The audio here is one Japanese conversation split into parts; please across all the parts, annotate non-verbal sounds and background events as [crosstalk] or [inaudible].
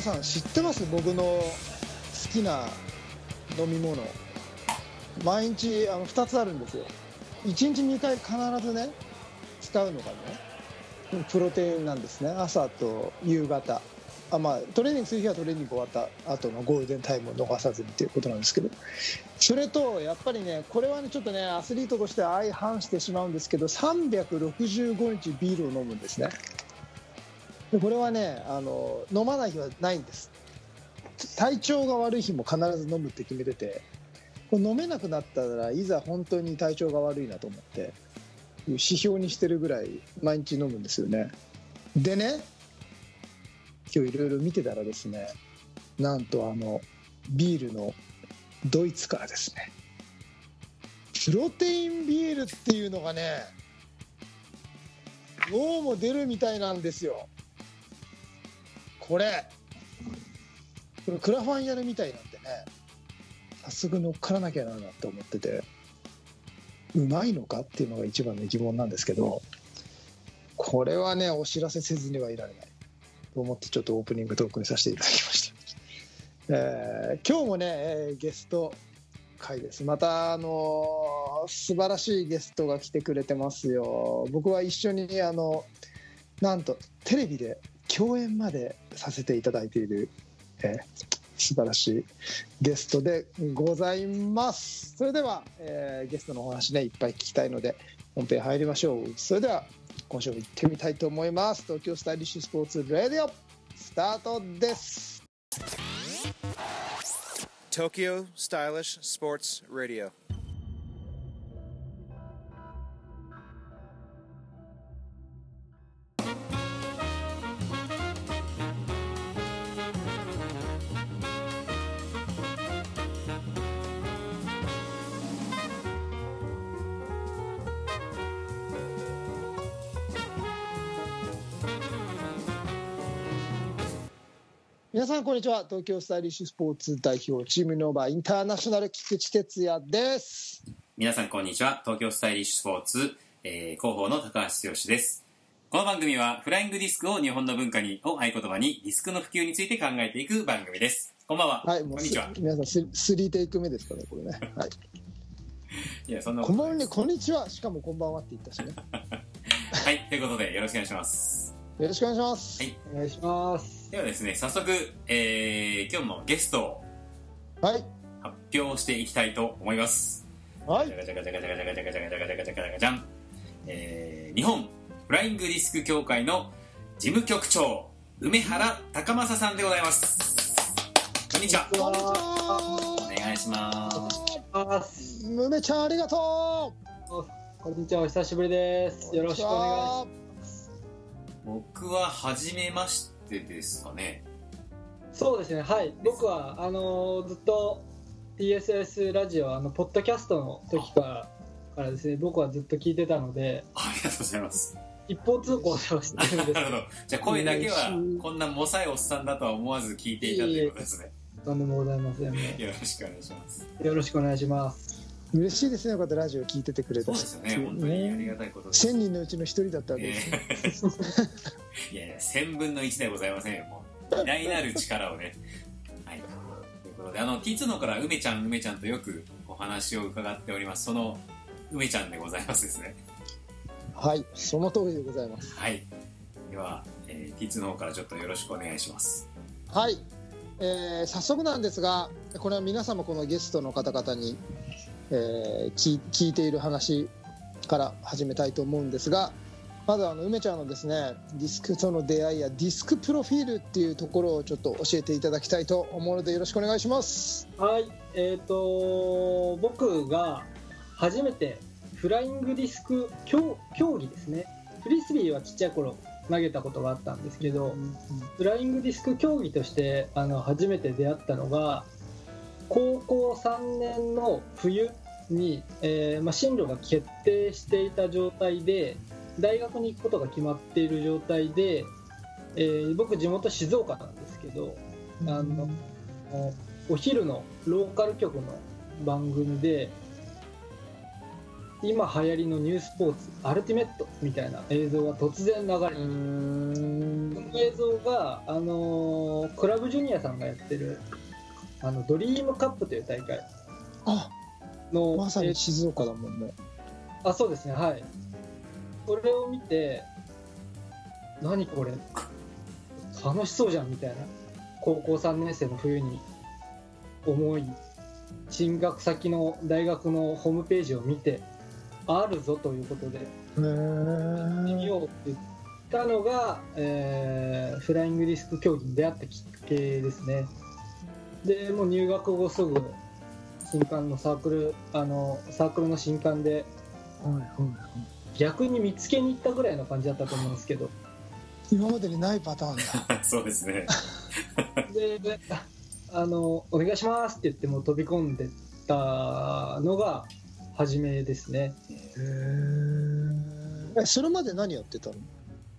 さん知ってます？僕の好きな飲み物。毎日あの2つあるんですよ。1日2回必ずね使うのがねプロテインなんですね。朝と夕方。あまあトレーニングする日はトレーニング終わった後のゴールデンタイムを逃さずにっていうことなんですけど。それとやっぱりねこれはねちょっとねアスリートとして相反してしまうんですけど365日ビールを飲むんですね。でこれはねあの飲まない日はないんです。体調が悪い日も必ず飲むって決めててこれ飲めなくなったらいざ本当に体調が悪いなと思って指標にしてるぐらい毎日飲むんですよね。でね今日いろいろ見てたらですねなんとあのビールのドイツからですね。プロテインビールっていうのがねどうも出るみたいなんですよ。これこれクラファンやるみたいなんでね早速乗っからなきゃなって思っててうまいのかっていうのが一番の疑問なんですけどこれはねお知らせせずにはいられない。と思ってちょっとオープニングトークにさせていただきました、えー今日もね、えーゲスト会です。またあのー素晴らしいゲストが来てくれてますよ。僕は一緒にあのなんとテレビで共演までさせていただいている、えー素晴らしいゲストでございます。それでは、えーゲストのお話ねいっぱい聞きたいので本編入りましょう。それでは今週も行ってみたいと思います。東京スタイリッシュスポーツレディオスタートです。Tokyo Stylish Sports Radio. 皆さんこんにちは。東京スタイリッシュスポーツ代表チームノーバーインターナショナル菊池哲也です。皆さんこんにちは。東京スタイリッシュスポーツ、えー広報の高橋剛です。この番組はフライングディスクを日本の文化にを合言葉にディスクの普及について考えていく番組です。こんばんは、はいこんにちは。す皆さんススリーテイク目ですかねこれね。はい。[laughs] いやそんなこんばんはこんにちは。しかもこんばんはって言ったしね。[laughs] はいということでよろしくお願いします。よろしくお願いします。はい。お願いします。ではですね早速、えー今日もゲストをはい発表していきたいと思いますはいじゃがじゃがじゃがじゃがじゃがじゃがじゃがじゃがじゃがじゃん、えー日本フライングディスク協会の事務局長梅原高政さんでございますこんにちはおは願いしますます。梅ちゃんありがとこんにちは、お久しぶりです。うよろしくお願いし僕は初めましてですかね。そうですね、はい。僕は、あのーずっと TSS ラジオ、あの、ポッドキャストの時から、からですね、僕はずっと聞いてたので、ありがとうございます一方通行では知ってるんです [laughs] なるほどじゃあ声だけはうんこんなもさいおっさんだとは思わず聞いていたということですねとんでもございませんね。よろしくお願いしますよろしくお願いします。嬉しいですねこうやってラジオ聞いててくれたそうですよね本当にありがたいことです1000人のうちの一人だったわけですねいやいや、1000分の1ではございませんよ、もう。偉大なる力をね。はい。ということで、あの、T2 のから梅ちゃん、梅ちゃんとよくお話を伺っております。その、梅ちゃんでございますですね。はいその通りでございますはい。では、えー T2 の方からちょっとよろしくお願いします。はい、えー早速なんですがこれは皆様このゲストの方々に、えー聞聞いている話から始めたいと思うんですがまずあの梅ちゃんのですねディスクとの出会いやディスクプロフィールっていうところをちょっと教えていただきたいと思うのでよろしくお願いしますはい。えっ、と、僕が初めてフライングディスク競競技ですね。フリスビーはちっちゃい頃投げたことがあったんですけど、フライングディスク競技としてあの初めて出会ったのが高校3年の冬に、えーまあ、進路が決定していた状態で大学に行くことが決まっている状態で、えー僕地元静岡なんですけどあのお昼のローカル局の番組で今流行りのニュースポーツアルティメットみたいな映像が突然流れてうーん。の映像が、あのークラブジュニアさんがやってるあのドリームカップという大会。あの、まさえーに静岡だもんね。あそうですねはい。それを見て何これ？楽しそうじゃんみたいな。高校3年生の冬に思い進学先の大学のホームページを見てあるぞということでへ見えようって言ったのが、えーフライングディスク競技に出会ったきっかけですね。でもう入学後すぐ新刊のサークルあのサークルの新刊ではいはい逆に見つけに行ったぐらいの感じだったと思うんですけど。今までにないパターンだ。[laughs] そうですね。であの「お願いします」って言ってもう飛び込んでったのが初めですね。へえそれまで何やってたの？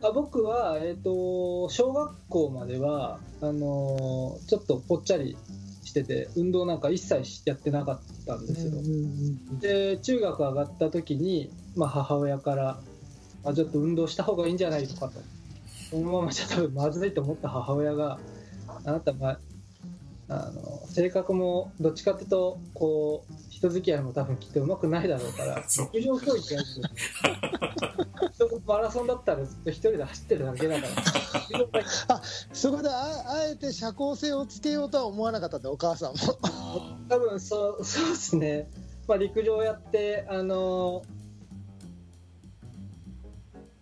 あ僕は、えー、と小学校まではあのちょっとぽっちゃりしてて運動なんか一切やってなかったんですよ、で中学上がった時に、まあ、母親からあちょっと運動した方がいいんじゃないのかと。このままじゃ多分まずいと思った母親があなたはあの性格もどっちかっていうとこう人付き合いも多分きっと上手くないだろうから [laughs] 陸上競技やる [laughs] とマラソンだったらずっと一人で走ってるだけだから陸上だけそこでああえて社交性をつけようとは思わなかったんだお母さんも。多分そうそうですね、まあ、陸上やってあの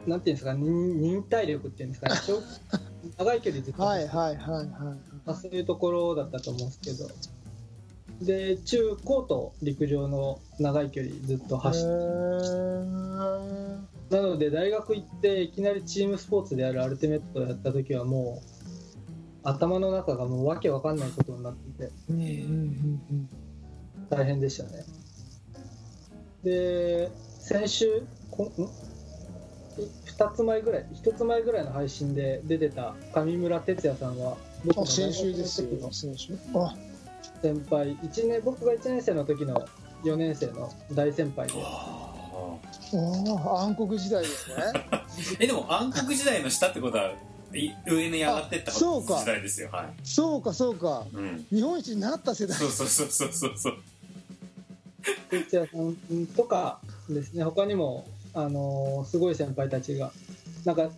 なんていうんですか忍忍耐力っていうんですかね。長長い距離ずっと、はいはいはいはい。まあ、そういうところだったと思うんですけどで中高と陸上の長い距離ずっと走ってなので大学行っていきなりチームスポーツであるアルティメットをやった時はもう頭の中がもうわけわかんないことになってて大変でしたね。で先週こん2つ前ぐらい1つ前ぐらいの配信で出てた上村哲也さんは僕のあ先週ですよ。先週。あ先輩1年僕が1年生の時の4年生の大先輩でああ暗黒時代ですねー [laughs] え、でも暗黒時代の下ってことは、い上に上がってったあそうか時代ですよ。はい。そうかそうかうん。日本一になった世代そうそうそうそうそうそう。哲也さんとかですね他にも、あのーすごい先輩たちがなんかん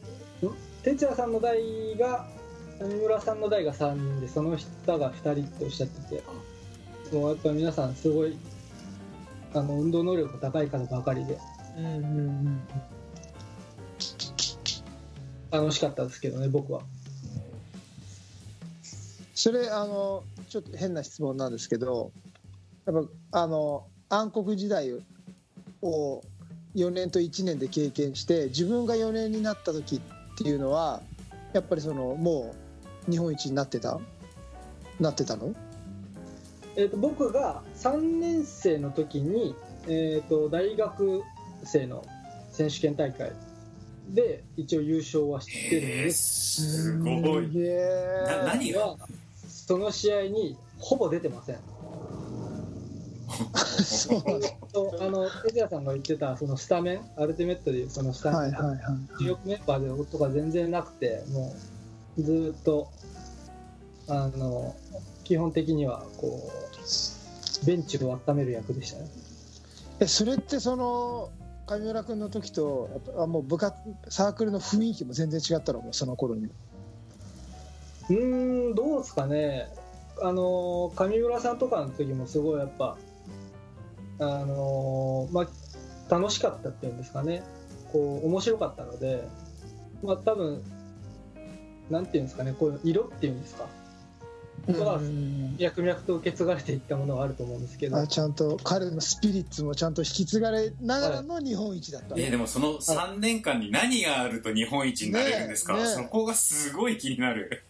哲也さんの代が上村さんの代が3人でその下が2人っておっしゃっててもうやっぱ皆さんすごいあの運動能力高い方ばかりで。うんうんうん。楽しかったですけどね僕は。それあのちょっと変な質問なんですけどやっぱあの暗黒時代を4年と1年で経験して自分が4年になった時っていうのはやっぱりそのもう日本一になってた？なってたの？えー、と僕が3年生の時に、えー、と大学生の選手権大会で一応優勝はしてるんえー、ですすごい。な何が？はその試合にほぼ出てません。そう [laughs] あの哲也さんが言ってたそのスタメンアルティメットでいうそのスタメン、はいはいはい主力メンバーでとか全然なくてもうずーっとあの基本的にはこうベンチを温める役でしたね。えそれってその上村君の時とやっぱあもう部活サークルの雰囲気も全然違ったの？もうその頃に。うーんどうですかね。あの上村さんとかの時もすごいやっぱあのまあ楽しかったっていうんですかね。こう面白かったのでまあ多分なんていうんですかねこういう色っていうんですか。はうん脈々と受け継がれていったものがあると思うんですけど。あちゃんと彼のスピリッツもちゃんと引き継がれながらの日本一だった、えーでもその3年間に何があると日本一になれるんですか、ねえねえそこがすごい気になる。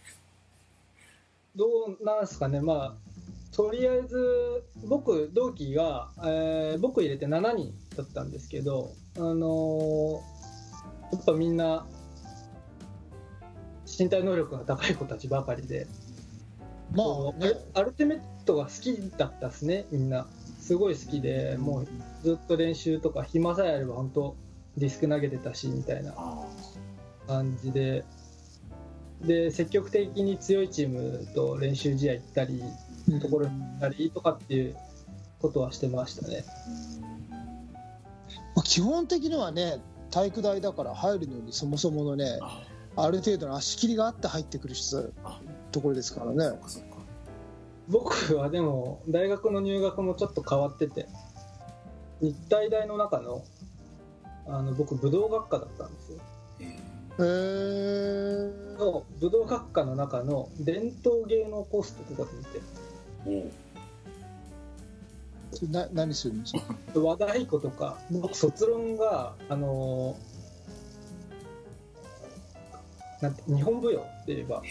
どうなんですかね。まあとりあえず僕同期が、えー僕入れて7人だったんですけどあのーやっぱみんな身体能力が高い子たちばかりで、まあね。アルティメットが好きだったですねみんな。すごい好きでもうずっと練習とか暇さえあれば本当ディスク投げてたしみたいなあ感じで。で積極的に強いチームと練習試合行ったりところに行ったりとかっていうことはしてましたね。まあ基本的にはね体育大だから入るのにそもそものねあある程度の足切りがあって入ってくる人あところですからね。僕はでも大学の入学もちょっと変わってて日体大の中のあの僕武道学科だったんですよ。えへー。の武道学科の中の伝統芸能コースってとこにいて。な何するんですか？[laughs] 和太鼓とか僕卒論があのなんて日本舞踊って言えばは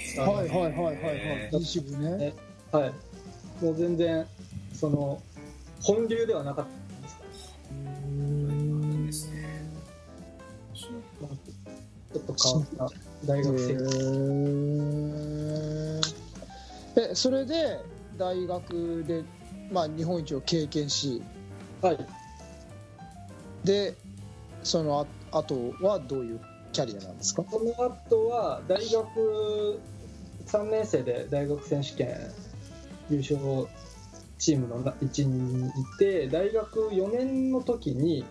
いはいはいはいはい。部ね。はい。もう全然その本流ではなかったんですか？いいですねちょっと変わった大学生。えそれで大学で、まあ、日本一を経験し。はい。でそのああとはどういうキャリアなんですか？その後は大学3年生で大学選手権優勝チームの一員にいて大学4年の時に、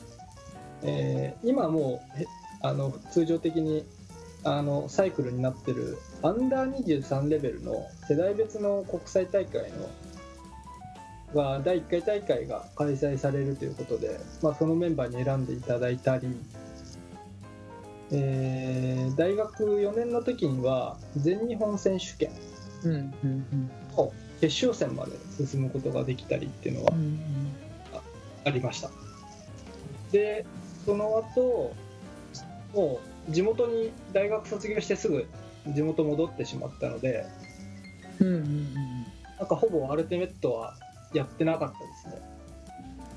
えー今もうあの通常的にあのサイクルになってるアンダー23レベルの世代別の国際大会のが第1回大会が開催されるということで、まあ、そのメンバーに選んでいただいたり、えー大学4年の時には全日本選手権。の決勝戦まで進むことができたりっていうのはうんありました。でその後もう地元に大学卒業してすぐ地元戻ってしまったのでうんうんうんうん。なんかほぼアルティメットはやってなかったですね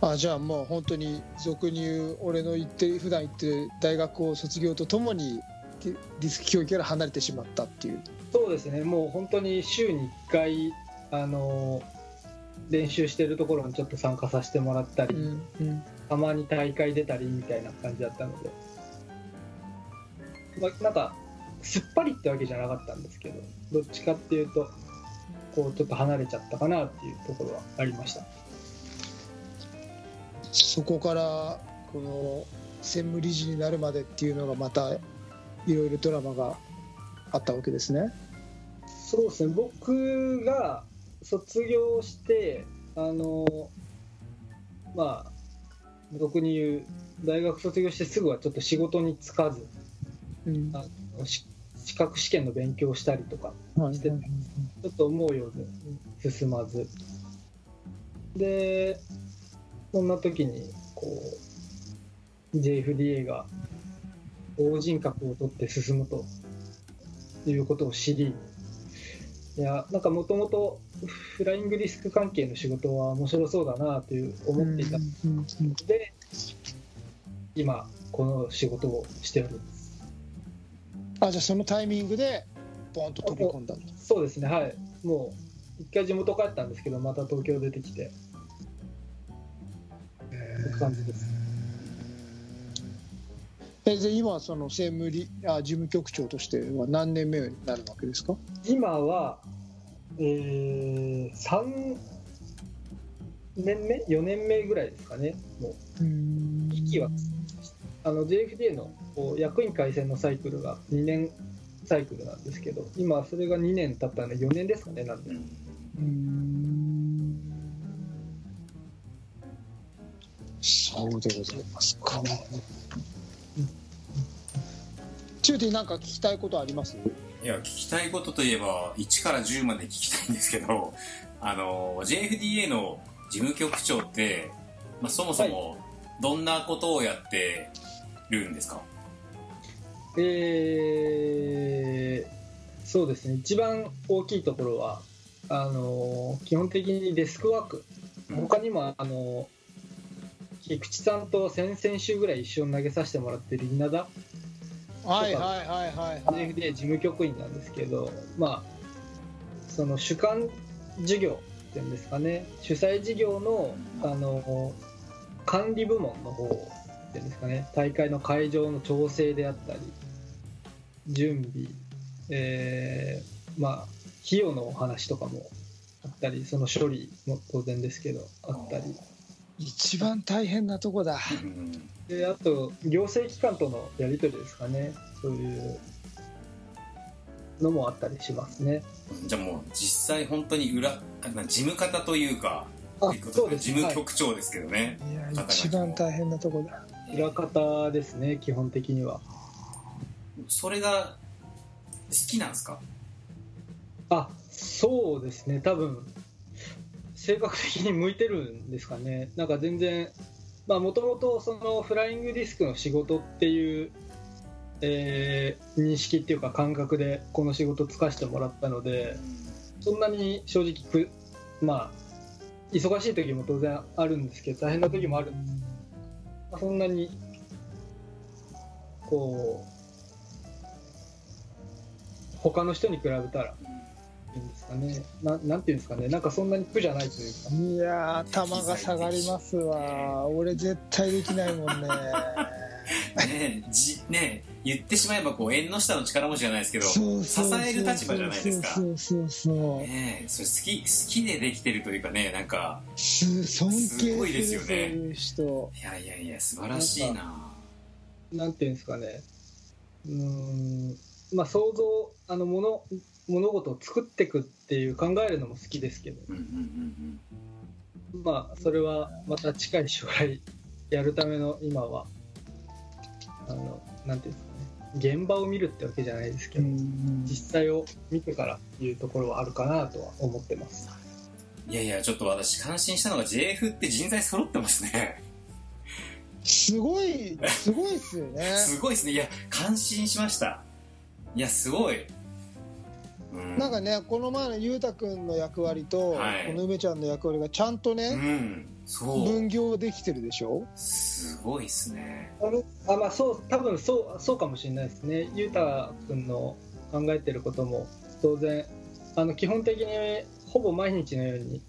あじゃあもう本当に俗に言う俺の行って普段行ってる大学を卒業とともにディスク競技から離れてしまったっていう。そうですね。もう本当に週に1回あの練習してるところにちょっと参加させてもらったり、うんうん。たまに大会出たりみたいな感じだったので、まあ、なんかすっぱりってわけじゃなかったんですけどどっちかっていうとこうちょっと離れちゃったかなっていうところはありましたそこからこの専務理事になるまでっていうのがまたいろいろドラマがあったわけですね。そうですね。僕が卒業してあのまあ俗に言う大学卒業してすぐはちょっと仕事に就かずうん。あのし資格試験の勉強をしたりとかはい。してちょっと思うように進まず。でそんな時にこう JFDA が法人格を取って進むということを知りいやなんかもともとフライングディスク関係の仕事は面白そうだなという思っていた。ので今この仕事をしております。あじゃあそのタイミングでボンと飛び込んだそうですね。はい。もう一回地元帰ったんですけどまた東京出てきてって感じです。えで今その専務理あ事務局長としては何年目になるわけですか？今はえー、3年目？4年目ぐらいですかね。もう息はあの JFDA の役員改選のサイクルが2年サイクルなんですけど今それが2年経ったので4年ですかねなんで。うんうんそうでございますか。チューティーなんか聞きたいことあります？いや聞きたいことといえば1から10まで聞きたいんですけど [laughs] あの JFDA の事務局長って、まあ、そもそもどんなことをやってるんですか、えーそうですね。一番大きいところはあの基本的にデスクワーク。他にもあの菊池さんと先々週ぐらい一緒に投げさせてもらってる稲田はいはいはいはいはい。JFDA 事務局員なんですけどまあその主管事業っていうんですかね。主催事業のあの管理部門の方っていうんですかね。大会の会場の調整であったり準備えーまあ費用のお話とかもあったりその処理も当然ですけどあったり一番大変なとこだ。うん。であと行政機関とのやり取りですかね。そういうのもあったりしますね。じゃあもう実際本当に裏事務方というかあそうです事務局長ですけどね、い。や肩書き一番大変なとこだ。はい、裏方ですね基本的には。それが好きなんですか？あそうですね。多分性格的に向いてるんですかね。なんか全然まあもともとそのフライングディスクの仕事っていう、えー認識っていうか感覚でこの仕事つかしてもらったのでそんなに正直くまあ忙しい時も当然あるんですけど大変な時もあるん。そんなにこう他の人に比べたらいいんですかね。ななんていうんですかね。なんかそんなに苦じゃないというか。いやー頭が下がりますわ。俺絶対できないもんね。[laughs] ねえじねえ言ってしまえばこう縁の下の力持ちじゃないですけど支える立場じゃないですか。そうそうそうねえそれ好き好きでできてるというかねなんかす尊敬すすごいですよね。いう人。いやいやいや素晴らしいな。なんていうんですかね。うーん。まあ想像あの物物事を作っていくっていう考えるのも好きですけど。うんうんうんまあそれはまた近い将来やるための今はあのなんていうんですかね。現場を見るってわけじゃないですけど、実際を見てからいうところはあるかなとは思ってます。うんいやいやちょっと私感心したのが JF って人材揃ってますね。すごいすごいっすよね。[laughs] すごいですね。いや感心しました。いやすごい、うん、なんかねこの前のゆうたくんの役割と、はい。この梅ちゃんの役割がちゃんとうね、ん。そう。分業できてるでしょ？すごいですね。あのあまあそう多分そうそうかもしれないですね。ゆうたくんの考えてることも当然あの基本的にほぼ毎日のように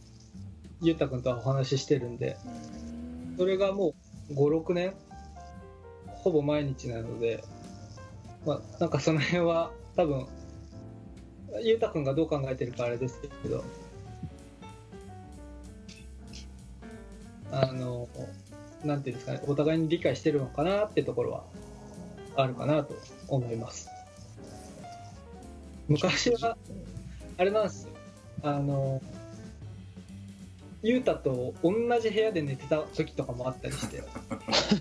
ゆうたくんとはお話ししてるんでそれがもう56年ほぼ毎日なので、まあ、なんかその辺は多分ゆうたくんがどう考えてるかあれですけど。あのなんていうんですかね。お互いに理解してるのかなってところはあるかなと思います。昔はあれなんですよ。あのゆうたと同じ部屋で寝てた時とかもあったりして。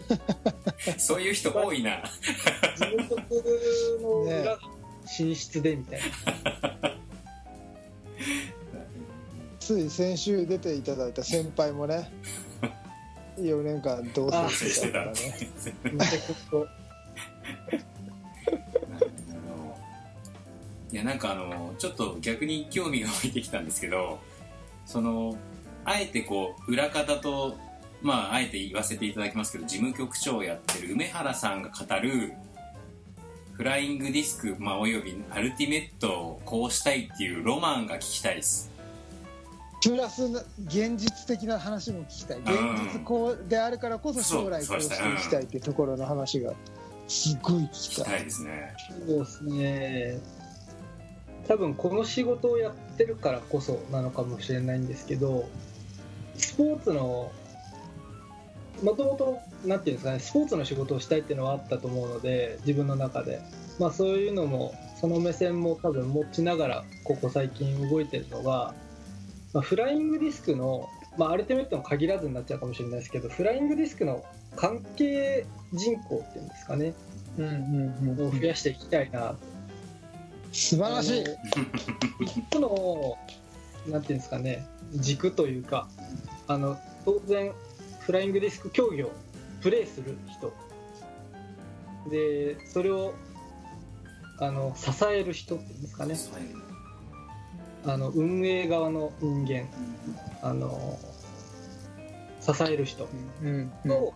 [laughs] そういう人多いな。自分との裏が寝室でみたいな、つい先週出ていただいた先輩もね4年間同棲してたからね。またこいやなんかあのちょっと逆に興味が湧いてきたんですけどそのあえてこう裏方とまああえて言わせていただきますけど事務局長をやってる梅原さんが語るフライングディスク、まあ、およびアルティメットをこうしたいっていうロマンが聞きたいです。プラス現実的な話も聞きたい。現実こうであるからこそ将来こうしていきたいっていうところの話がすごい聞聞きたい。きたいですね。うそうですね。多分この仕事をやってるからこそなのかもしれないんですけどスポーツのもともとなんていうんですかねスポーツの仕事をしたいっていうのはあったと思うので自分の中で。まあそういうのもその目線も多分持ちながらここ最近動いてるのが、まあ、フライングディスクの、まあ、アルティメットも限らずになっちゃうかもしれないですけどフライングディスクの関係人口っていうんですかね。うんうんうん。を増やしていきたいな。素晴らしい。一つのなんていうんですかね軸というかあの当然フライングディスク競技をプレーする人。でそれをあの支える人っていうんですかね。あの運営側の人間。あの支える人。うん。と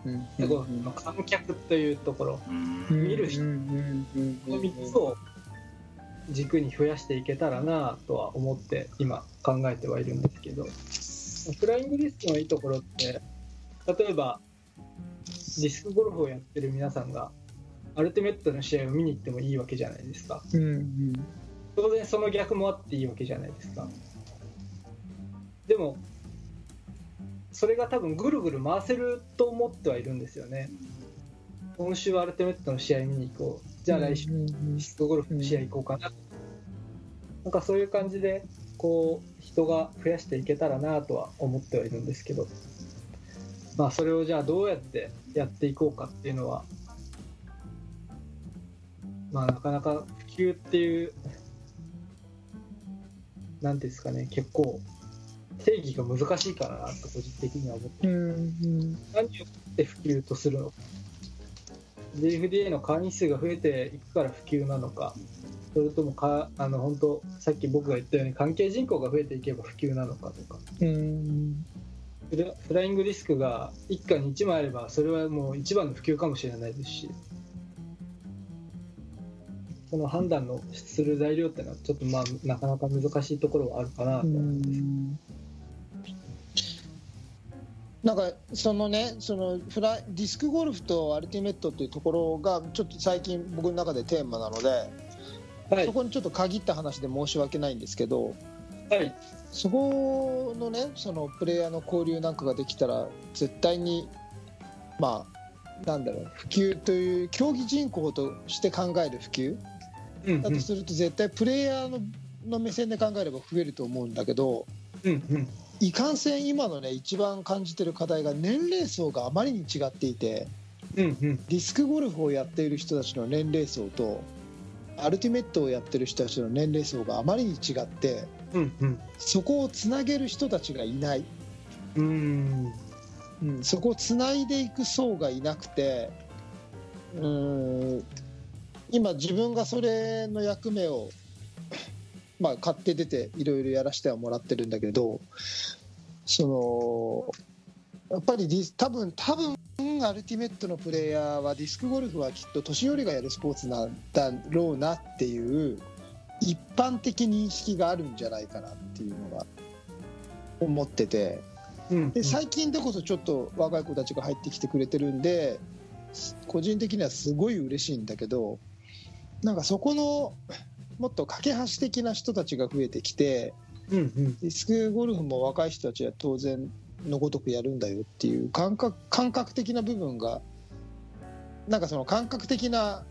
の観客というところうん。見る人の3つを軸に増やしていけたらなとは思って今考えてはいるん。ですけどフライングディスクのいいところって例えばディスクゴルフをやってる皆さんがアルティメットの試合を見に行ってもいいわけじゃないですか。うんうん当然その逆もあっていいわけじゃないですか。でもそれが多分ぐるぐる回せると思ってはいるんですよね。今週はアルティメットの試合見に行こう。じゃあ来週うんうんシスコゴルフの試合行こうかな、なんかそういう感じでこう人が増やしていけたらなとは思ってはいるんですけどまあそれをじゃあどうやってやっていこうかっていうのはまあなかなか普及っていうなんていうんですかね結構定義が難しいかなと個人的には思って。何をもって普及とするのか。JFDA の会員数が増えていくから普及なのか。それともかあの本当さっき僕が言ったように関係人口が増えていけば普及なのかとか。うんフライングディスクが一家に1枚あればそれはもう一番の普及かもしれないですしその判断のする材料ってのはちょっとまあなかなか難しいところはあるかなとう思うんですん。なんかそのねそのフライディスクゴルフとアルティメットっていうところがちょっと最近僕の中でテーマなので、はい。そこにちょっと限った話で申し訳ないんですけどはいそこのねそのプレイヤーの交流なんかができたら絶対にまあなんだろう普及という競技人口として考える普及うんだとすると絶対プレイヤーのの目線で考えれば増えると思うんだけどうんうん。いかんせん今のね一番感じてる課題が年齢層があまりに違っていてうんうん。ディスクゴルフをやっている人たちの年齢層とアルティメットをやってる人たちの年齢層があまりに違ってうんうん。そこをつなげる人たちがいない、うん。うん、そこをつないでいく層がいなくてうーん今自分がそれの役目を [coughs] まあ買って出ていろいろやらせてはもらってるんだけどそのやっぱりディス多分多分アルティメットのプレイヤーはディスクゴルフはきっと年寄りがやるスポーツなんだろうなっていう一般的認識があるんじゃないかなっていうのが思ってて。うん。で最近でこそちょっと若い子たちが入ってきてくれてるんで個人的にはすごい嬉しいんだけどなんかそこのもっと架け橋的な人たちが増えてきてうんうん。ディスクゴルフも若い人たちは当然のごとくやるんだよっていう感覚感覚的な部分がなんかその感覚的な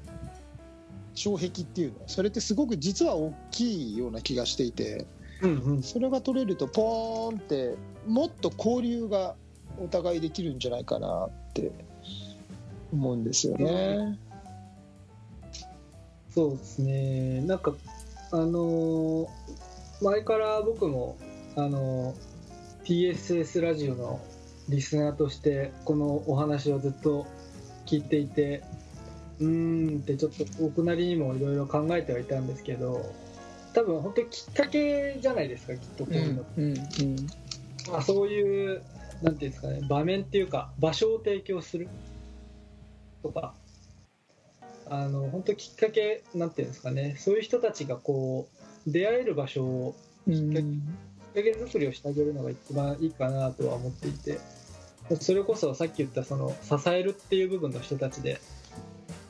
障壁っていうのそれってすごく実は大きいような気がしていてうんうんそれが取れるとポーンってもっと交流がお互いできるんじゃないかなって思うんですよね。そうですね、なんか、あのー前から僕も、あのー TSS ラジオのリスナーとして、このお話をずっと聞いていて、うーんってちょっと僕なりにもいろいろ考えてはいたんですけど、多分本当にきっかけじゃないですか、きっとこういうの。ってうんうんまあ、そういう、なんていうんですかね、場面っていうか、場所を提供する。とか、あの本当きっかけ、なんていうんですかね、そういう人たちがこう出会える場所を、うんきっかけ作りをしてあげるのが一番いいかなとは思っていて、それこそさっき言ったその支えるっていう部分の人たちで、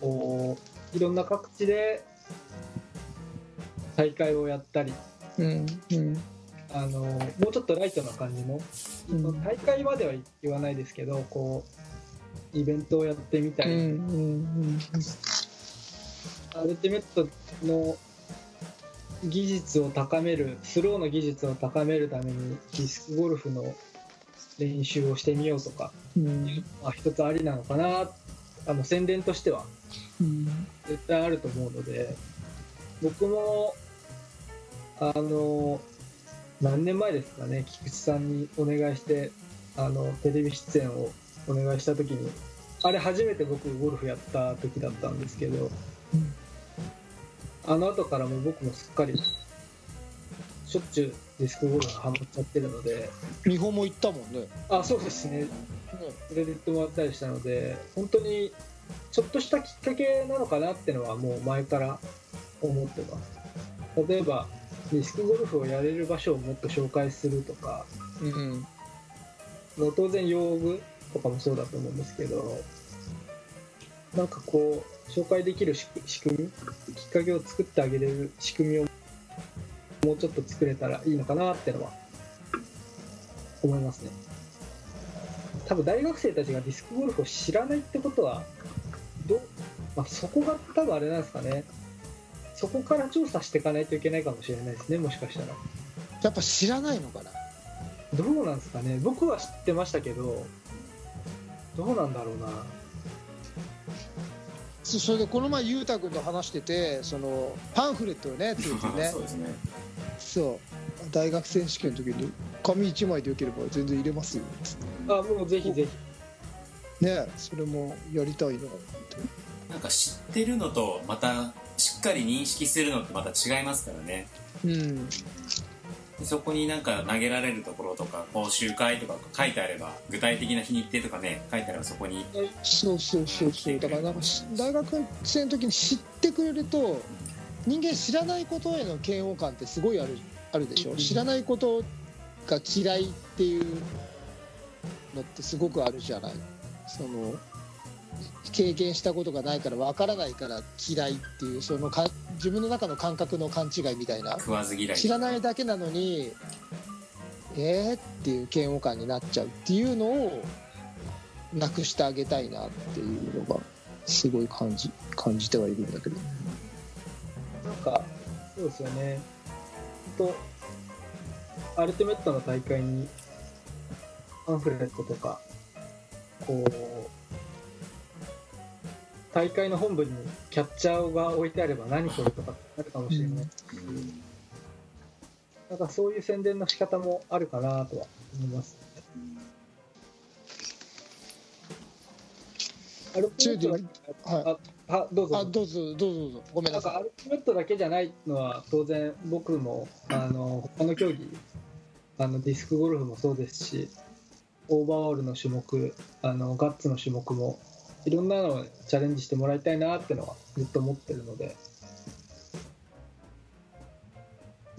こういろんな各地で大会をやったり、うんうん。あのもうちょっとライトな感じの、うん。大会までは言わないですけどこうイベントをやってみたうんうり、ん。アルティメットの技術を高めるスローの技術を高めるためにディスクゴルフの練習をしてみようとか、うん。まあ、一つありなのかなあの宣伝としてはうん。絶対あると思うので僕もあの何年前ですかね菊池さんにお願いしてあのテレビ出演をお願いした時にあれ初めて僕ゴルフやった時だったんですけど、あの後からも僕もすっかりしょっちゅうディスクゴルフハマっちゃってるので美穂も行ったもんね。あそうですね連れてってもらったりしたので本当にちょっとしたきっかけなのかなってのはもう前から思ってます。例えばディスクゴルフをやれる場所をもっと紹介するとかうん当然用具とかもそうだと思うんですけどなんかこう紹介できる仕仕組みきっかけを作ってあげれる仕組みをもうちょっと作れたらいいのかなってのは思いますね多分大学生たちがディスクゴルフを知らないってことはどう、まあ、そこが多分あれなんですかね。そこから調査していかないといけないかもしれないですねもしかしたら。やっぱ知らないのかな。どうなんですかね。僕は知ってましたけどどうなんだろうな。そそれでこの前裕太君と話しててそのパンフレットをねついてね。[laughs] そうですね。そう。大学選手権の時に紙1枚でよければ全然入れますよあもうぜひぜひ。ねそれもやりたいななんか知ってるのとまたしっかり認識するのってまた違いますからね。うん。でそこになんか投げられるところとか講習会とか書いてあれば具体的な日にちとかね書いてあればそこに。そうそうそうそう。だからなんかし大学生の時に知ってくれると人間知らないことへの嫌悪感ってすごいあるあるでしょ、うん。知らないことが嫌いっていうのってすごくあるじゃない。その経験したことがないからわからないから嫌いっていうそのか自分の中の感覚の勘違いみたいな。食わず嫌い。知らないだけなのにえーっていう嫌悪感になっちゃうっていうのをなくしてあげたいなっていうのがすごい感じ感じてはいるんだけど。なんかそうですよね。とアルティメットの大会にパンフレットとかこう大会の本部にキャッチャーが置いてあれば何これとかってなるかもしれない、うん。なんかそういう宣伝の仕方もあるかなとは思います。アルティメットだけはああどうぞあどうぞ。どうぞどうぞごめんななんさいかアルティメットだけじゃないのは当然僕もあの他の競技あのディスクゴルフもそうですしオーバーオールの種目あのガッツの種目もいろんなのをチャレンジしてもらいたいなってのはずっと思ってるので。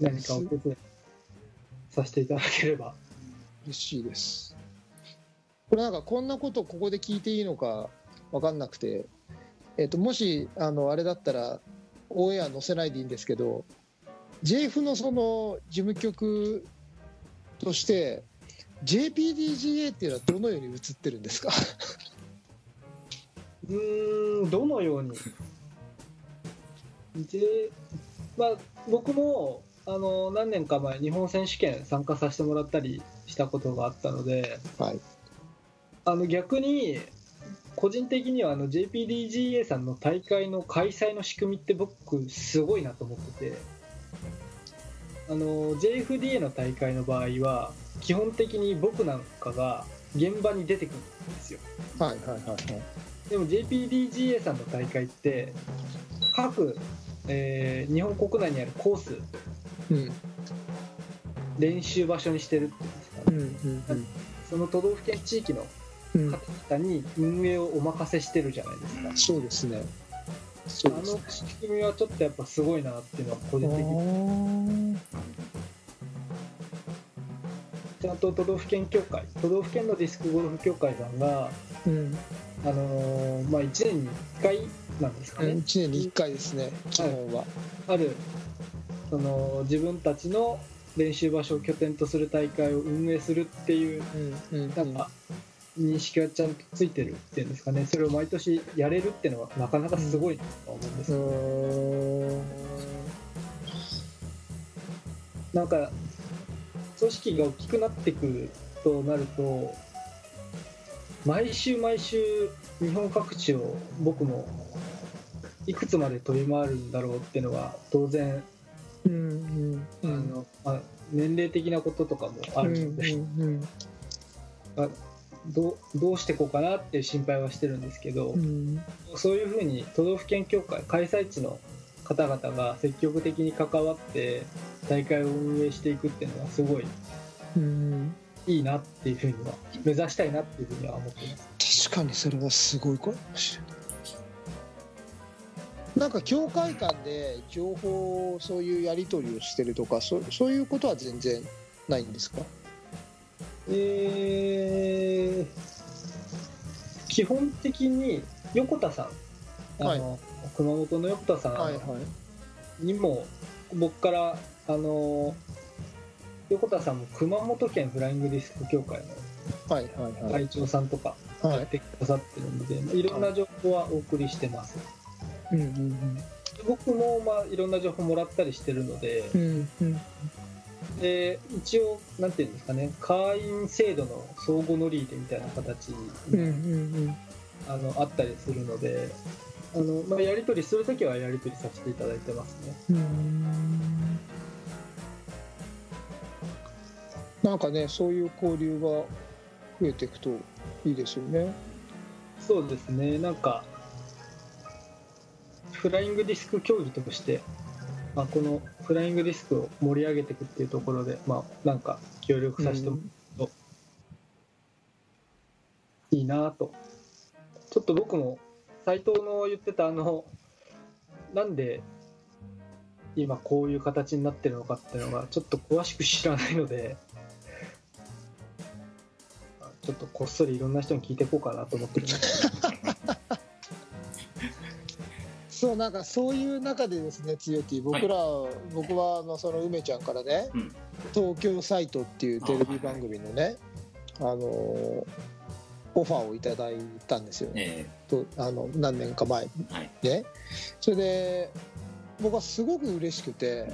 何かお手伝いさせていただければ。嬉しいです。これなんかこんなことここで聞いていいのか分かんなくて、えっともしあのあれだったらオンエア載せないでいいんですけど JF のその事務局として JPDGA っていうのはどのように映ってるんですか？[laughs] うーんどのように？で、まあ、僕もあの何年か前日本選手権参加させてもらったりしたことがあったのではい。あの逆に個人的にはあの JPDGA さんの大会の開催の仕組みって僕すごいなと思っててあの JFDA の大会の場合は基本的に僕なんかが現場に出てくるんですよ。はいはいはいはい。でも JPDGA さんの大会って各、えー日本国内にあるコースうん。練習場所にしてるっていうんですかうねんうん。その都道府県地域のうん。方々に運営をお任せしてるじゃないですか。そうですね。あそうですね。の仕組みはちょっとやっぱすごいなっていうのは個人的に。ちゃんと都道府県協会都道府県のディスクゴルフ協会さんが、うんあのーまあ、1年に1回なんですかね、1年に1回ですね基本は。あるその自分たちの練習場所を拠点とする大会を運営するっていううんうん。なんか認識がちゃんとついてるっていうんですかね。それを毎年やれるっていうのはなかなかすごいなと思うんですうよ、ーんなんか組織が大きくなってくるとなると毎週毎週日本各地を僕もいくつまで飛び回るんだろうっていうのは当然、うんうん。あのまあ、年齢的なこととかもあるので、うんあどうどうしていこうかなっていう心配はしてるんですけど、うん。そういうふうに都道府県協会開催地の方々が積極的に関わって大会を運営していくっていうのはすごいうん。いいなっていうふうには目指したいなっていうふうには思っています。確かにそれはすごいかもしれない。なんか協会間で情報をそういうやり取りをしてるとかそそういうことは全然ないんですか？えー基本的に横田さんあの、熊本の横田さはいはい。んにも僕からあの横田さんも熊本県フライングディスク協会はいはいのはい。会長さんとかはい。やってくださってるので、い、ろんな情報はお送りしてます。うんうん。僕もまあいろんな情報もらったりしてるのでうんうんうんで一応なんていうんですかね会員制度の相互乗り入れみたいな形うんうんあのあったりするのであの、まあ、やり取りするときはやり取りさせていただいてますね。うんうん。なんかねそういう交流が増えていくといいですよね。そうですね。なんかフライングディスク競技として、まあ、このフライングディスクを盛り上げていくっていうところで、まあ、なんか協力させてもらうといいなと。ちょっと僕も斉藤の言ってたあのなんで今こういう形になってるのかっていうのがちょっと詳しく知らないのでちょっとこっそりいろんな人に聞いていこうかなと思ってるんですそうなんかそういう中でですね強い僕ら、僕はあのその梅ちゃんからね、うん。東京サイトっていうテレビ番組のねあのオファーをいただいたんですよ、えとあの何年か前にえはい。ねそれで僕はすごく嬉しくて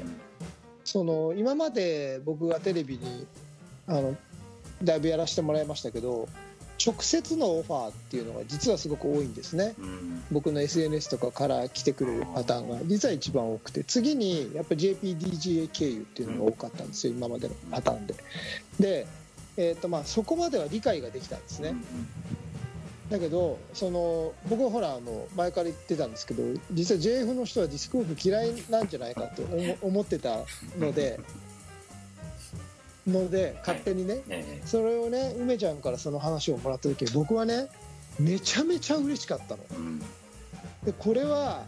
その今まで僕がテレビにあのだいぶやらせてもらいましたけど直接のオファーっていうのが実はすごく多いんですね。うん。僕の SNS とかから来てくれるパターンが実は一番多くて。次にやっぱり JPDGA 経由っていうのが多かったんですよ。今までのパターンで。で、えーとまあ、そこまでは理解ができたんですね。だけどその僕はほらあの前から言ってたんですけど実は JF の人はディスクゴルフ嫌いなんじゃないかと思思ってたのでので勝手にね、えそれをね梅ちゃんからその話をもらった時僕はねめちゃめちゃ嬉しかったの。でこれは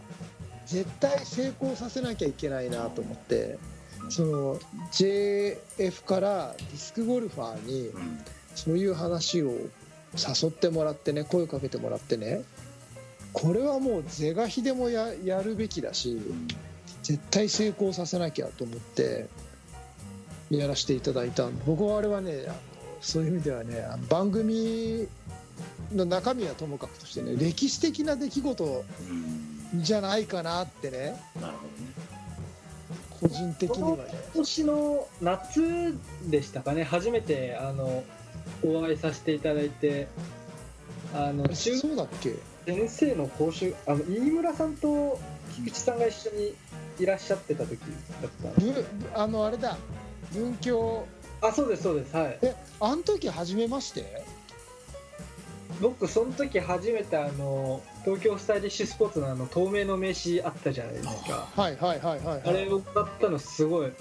絶対成功させなきゃいけないなと思ってその JF からディスクゴルファーにうん。そういう話を誘ってもらってね声をかけてもらってねこれはもう是が非でもややるべきだしうん。絶対成功させなきゃと思ってやらせていただいた僕はあれはねあのそういう意味ではねあの番組の中身はともかくとしてね歴史的な出来事うん。じゃないかなってねなるほどね。個人的には。ね今年の夏でしたかね初めてあのお会いさせていただいてあの中そうだっけ？先生の講習あの飯村さんと菊池さんが一緒にいらっしゃってた時だったぶあのあれだ文教あそうですそうです。はい。えあの時初めまして？僕その時初めてあの東京スタイリッシュスポーツのあの透明の名刺あったじゃないですか。はいはいはいはい、はい、あれを買ったのすごいかっ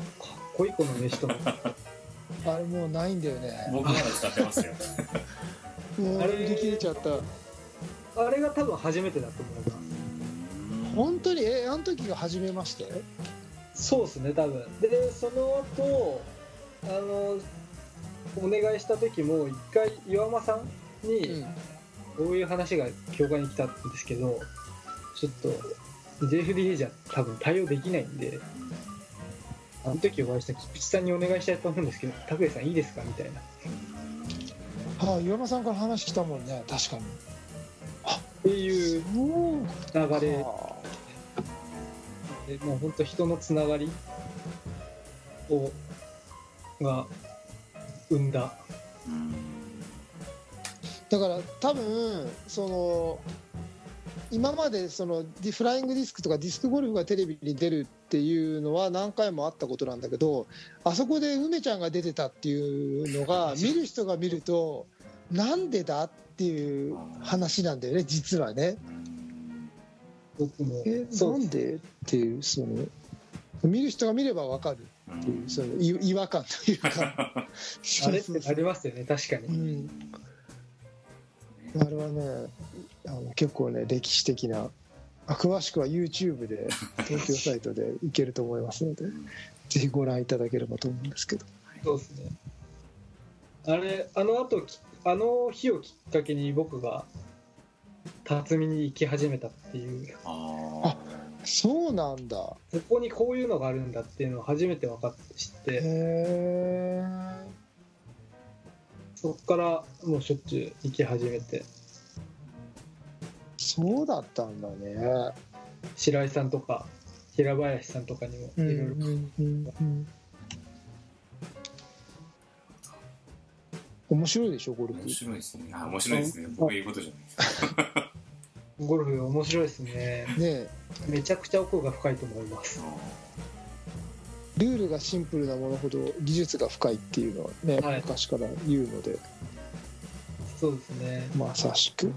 こいいこの名刺と思ってあれもうないんだよね。僕まだ使ってますよ。もうあれ売り切れちゃった。あれが多分初めてだと思います。本当に？えあの時が初めまして？そうですね多分。でその後あのお願いした時も一回岩間さんうにん。こういう話が教会に来たんですけどちょっと JFDA じゃ多分対応できないんであの時お会いした菊池さんにお願いしたいと思うんですけど拓也さんいいですか？みたいな。はあ岩間さんから話来たもんね確かに。っていう流れはでもう本当人のつながりをが生んだ。うん。だから多分その今までそのディフライングディスクとかディスクゴルフがテレビに出るっていうのは何回もあったことなんだけどあそこで梅ちゃんが出てたっていうのが見る人が見るとなんでだっていう話なんだよね実はね。僕も。えなんで？っていうその見る人が見れば分かる。っていうそのい違和感というか。[laughs] あれってなりますよね確かうにん、あれはねあの結構ね歴史的なあ詳しくは YouTube で東京サイトでいけると思いますので [laughs] ぜひご覧いただければと思うんですけど。そうですね。あれあの後きあの日をきっかけに僕が辰巳に行き始めたっていう。あそうなんだ。ここにこういうのがあるんだっていうのを初めて分かって知って。へえそこからもうしょっちゅう行き始めて。そうだったんだね。白井さんとか平林さんとかにもいろいろ、面白いでしょゴルフ。面白いですね。あ面白いですね。僕言うことじゃないですゴルフ面白いですね。ねえ。めちゃくちゃ奥が深いと思います。ルールがシンプルなものほど技術が深いっていうのはね、はい。昔から言うので。そうですね。まさしく。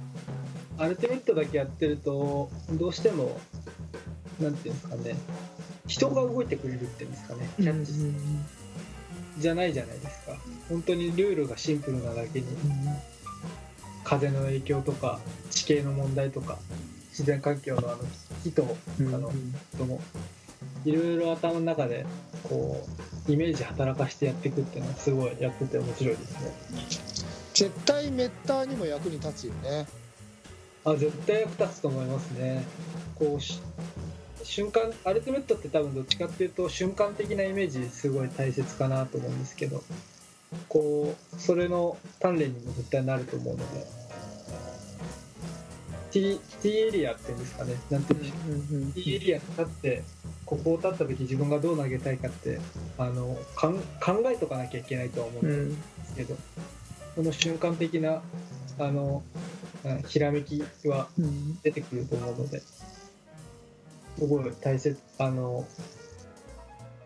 アルティメットだけやってるとどうしてもなんていうんですかね。人が動いてくれるっていうんですかね。キャッチじゃないじゃないですか。本当にルールがシンプルなだけに風の影響とか地形の問題とか自然環境のあの木とうん。あの人も。いろいろ頭の中でこうイメージ働かしてやっていくっていうのはすごいやってて面白いですね。絶対メッターにも役に立つよね。あ絶対役立つと思いますね。こうし瞬間アルティメットって多分どっちかっていうと瞬間的なイメージすごい大切かなと思うんですけどこうそれの鍛錬にも絶対なると思うので T, T エリアっていうんですかね。なんていうんでしょう。T エリアに立ってここを立った時自分がどう投げたいかってあのかん考えとかなきゃいけないとは思うんですけど、この瞬間的なあのうんひらめきは出てくると思うのですごい大切あの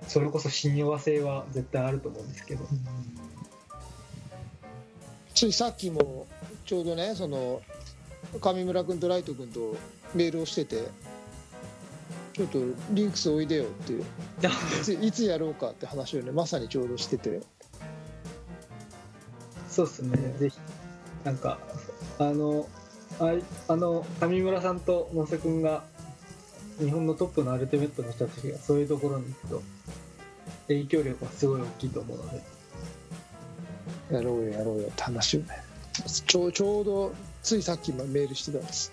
それこそ信用性は絶対あると思うんですけど。ついさっきもちょうどねその上村君とライト君とメールをしててちょっとリンクスおいでよっていう。[laughs] いついつやろうかって話をねまさにちょうどしてて。そうですね。ぜひ。なんかあのあいあの上村さんと野瀬君が日本のトップのアルティメットの人たちがそういうところに行くと影響力はすごい大きいと思うので。やろうよやろうよって話をね。ちょうちょうどついさっきメールしてたんです。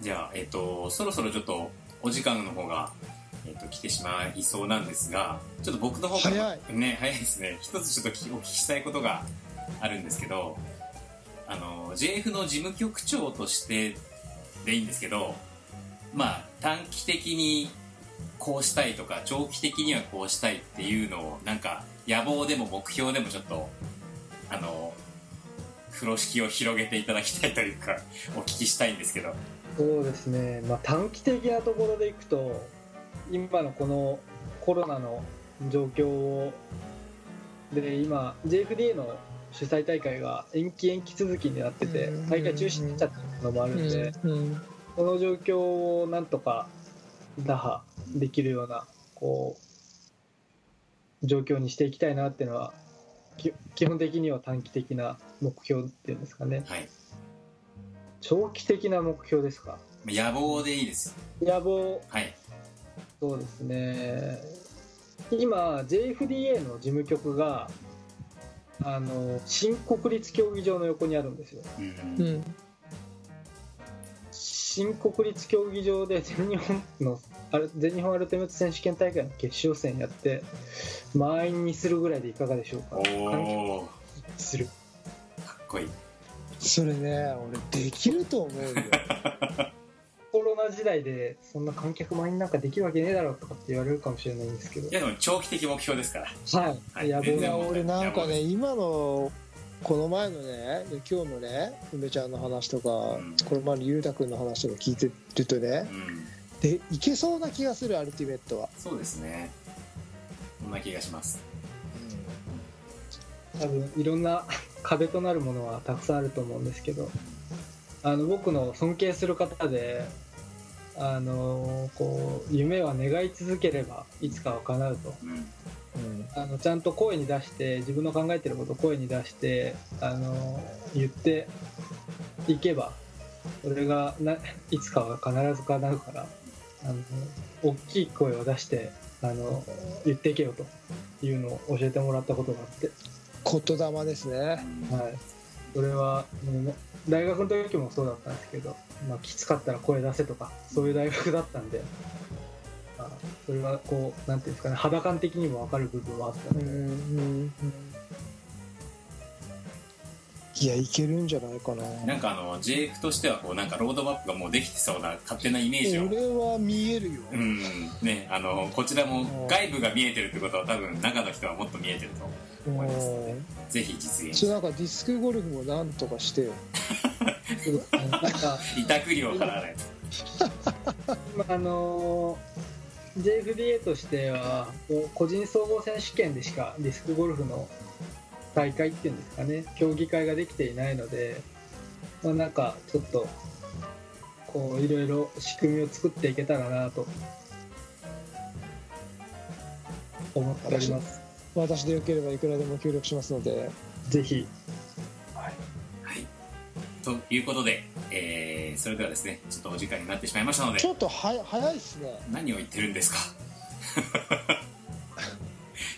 じゃあ、えっ、と、そろそろちょっとお時間の方が、えっ、と、来てしまいそうなんですが、ちょっと僕の方から、ね、早いですね。一つちょっときお聞きしたいことがあるんですけど、あの、JF の事務局長としてでいいんですけど、まあ、短期的にこうしたいとか、長期的にはこうしたいっていうのを、なんか、野望でも目標でもちょっと、あの、風呂敷を広げていただきたいというか、[laughs] お聞きしたいんですけど。そうですね、まあ、短期的なところでいくと今のこのコロナの状況をで今 JFDA の主催大会が延期延期続きになっててうん大会中止になっちゃったのもあるんで、うん。この状況をなんとか打破できるようなこう状況にしていきたいなっていうのはき基本的には短期的な目標っていうんですかね。はい。長期的な目標ですか？野望でいいです。野望。はい。そうですね。今 JFDA の事務局があの新国立競技場の横にあるんですよ。うんうん。新国立競技場で全日本のあれ全日本アルティメット選手権大会の決勝戦やって満員にするぐらいでいかがでしょうか。おするこいい。それね俺できると思うよ。[laughs] コロナ時代でそんな観客満員なんかできるわけねえだろとかって言われるかもしれないんですけど。いやでも長期的目標ですから。はい、はい。や全然俺なんかね今のこの前のね今日のね梅ちゃんの話とか、ん。この前のゆうたくんの話とか聞いてるとね。うん。でいけそうな気がするアルティメットは、そうですね。そんな気がします。多分いろんな壁となるものはたくさんあると思うんですけどあの僕の尊敬する方であのこう夢は願い続ければいつかは叶うと。うん。うん。あのちゃんと声に出して自分の考えてることを声に出してあの言っていけばそれがないつかは必ず叶うからあの大きい声を出してあの言っていけよというのを教えてもらったことがあって、言霊ですね。はい、それはもう大学の時もそうだったんですけど、まあ、きつかったら声出せとかそういう大学だったんで、まあ、それはこうなんていうんですかね肌感的にも分かる部分はあったので、うんいやいけるんじゃないかな。なんかあの JF としてはこうなんかロードマップがもうできてそうな勝手なイメージを。俺は見えるよ、うん。ねあのこちらも外部が見えてるってことは多分中の人はもっと見えてると思いますのでぜひ実現それなんかディスクゴルフもなんとかしてよ。なんか委託料を払わないと。ま [laughs] ああの JFDA としてはこう個人総合選手権でしかディスクゴルフの大会っていうんですかね。競技会ができていないので、まあ、なんかちょっとこういろいろ仕組みを作っていけたらなと思っております私でよければいくらでも協力しますので。ぜひ。はい。ということで、えーそれではですねちょっとお時間になってしまいましたので。ちょっとは早いっすね。何を言ってるんですか？[laughs]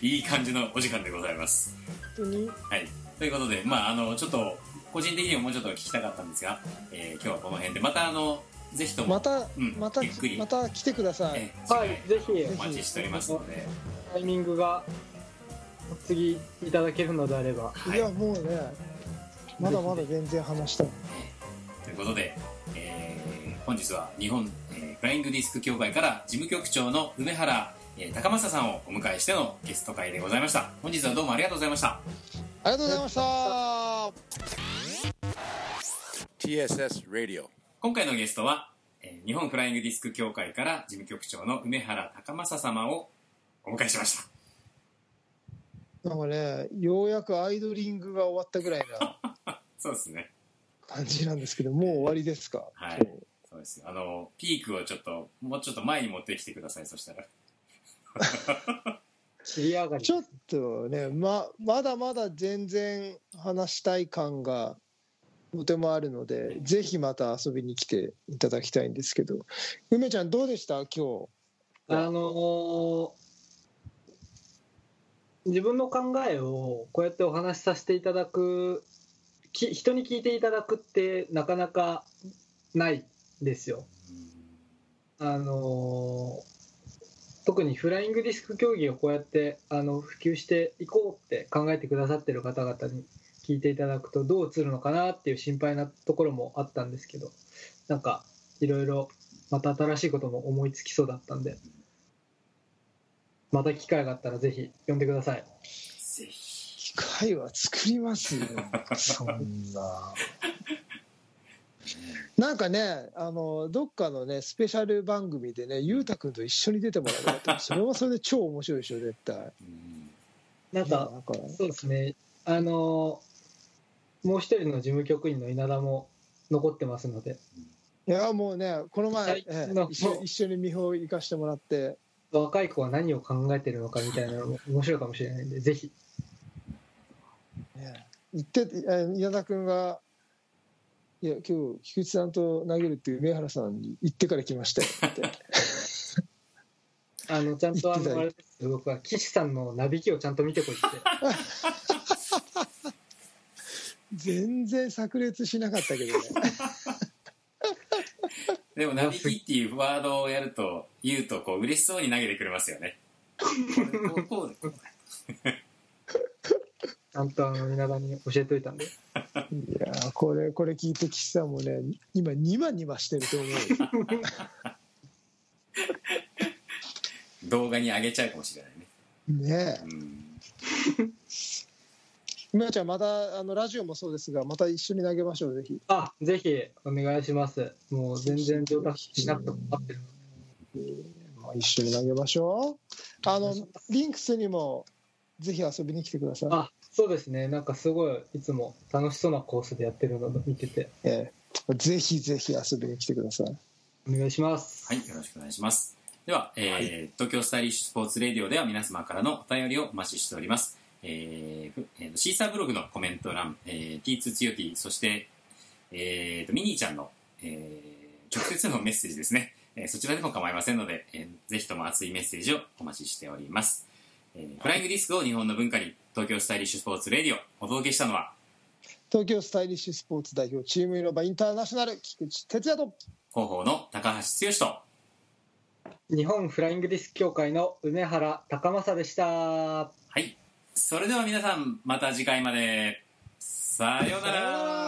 いい感じのお時間でございます。本当に？はい。ということでまああのちょっと個人的にももうちょっと聞きたかったんですが、えー今日はこの辺でまたあのぜひともまた、うんまたゆっくり。また来てください、えーはいぜひ。お待ちしておりますので、タイミングが次いただけるのであれば。はい。い、やもうねまだまだ全然話したい。ということで、えー本日は日本、えーフライングディスク協会から事務局長の梅原、えー高政さんをお迎えしてのゲスト会でございました。本日はどうもありがとうございました。ありがとうございました。TSS Radio. 今回のゲストは、えー日本フライングディスク協会から事務局長の梅原高政様をお迎えしましたなんかねようやくアイドリングが終わったぐらいな [laughs] そうですね。感じなんですけどもう終わりですか、はい。そう。ですあのピークをちょっともうちょっと前に持ってきてくださいそしたら。[laughs] ちょっとねままだまだ全然話したい感がとてもあるのでぜひまた遊びに来ていただきたいんですけど。梅ちゃんどうでした？今あのー自分の考えをこうやってお話しさせていただくき人に聞いていただくってなかなかないですよ。あの特にフライングディスク競技をこうやってあの普及していこうって考えてくださってる方々に聞いていただくとどう映るのかなっていう心配なところもあったんですけどなんかいろいろまた新しいことも思いつきそうだったんでまた機会があったらぜひ呼んでください。ぜひ。日機会は作りますよ。[laughs] そんな。なんかねあのどっかのねスペシャル番組でね裕太君と一緒に出てもらうなとそれはそれで超面白いでしょ絶対。うん。なんかなんか。そうですね。あのもう一人の事務局員の稲田も残ってますので、いやもうねこの前一緒一緒に見本行かしてもらって若い子は何を考えてるのかみたいなのも面白いかもしれないんで、ぜひ。ね言ってえ稲田君が「いや今日菊池さんと投げるっていう梅原さんに言ってから来ましたよ」って [laughs] あの、ちゃんとあの、あれですよ僕は岸さんのなびきをちゃんと見てこいって。[laughs] 全然炸裂しなかったけどねでも、なびきっていうワードをやると、言うと、こう、嬉しそうに投げてくれますよね。これこうこうでこうだちゃんとあの、稲田に教えといたんで。いやーこれこれ聞いて岸さんもね今ニマニマしてると思うよ [laughs] 動画に上げちゃうかもしれないね。ねえうん。梅ちゃんまたあのラジオもそうですがまた一緒に投げましょうぜひあ、ぜひお願いします。もう全然上達しなくても合ってる。まあ一緒に投げましょうあのリンクスにもぜひ遊びに来てくださいあ、そうですね。なんかすごい、いつも楽しそうなコースでやってるのを見てて、ええぜひぜひ遊びに来てくださいお願いします。はい、よろしくお願いします。では、えー東京スタイリッシュスポーツレディオでは皆様からのお便りをお待ちしております。えーえー、シーサーブログのコメント欄、えー、T2 千代 T、そして、えーと、ミニーちゃんの、えー、直接のメッセージですね、えー、そちらでも構いませんので、えー、ぜひとも熱いメッセージをお待ちしております。えー、フライングディスクを日本の文化に、東京スタイリッシュスポーツレディオ、お届けしたのは、東京スタイリッシュスポーツ代表チームイロバインターナショナル、菊池哲也と、広報の高橋剛と、日本フライングディスク協会の梅原高正でした。はい。それでは皆さんまた次回まで。さようなら。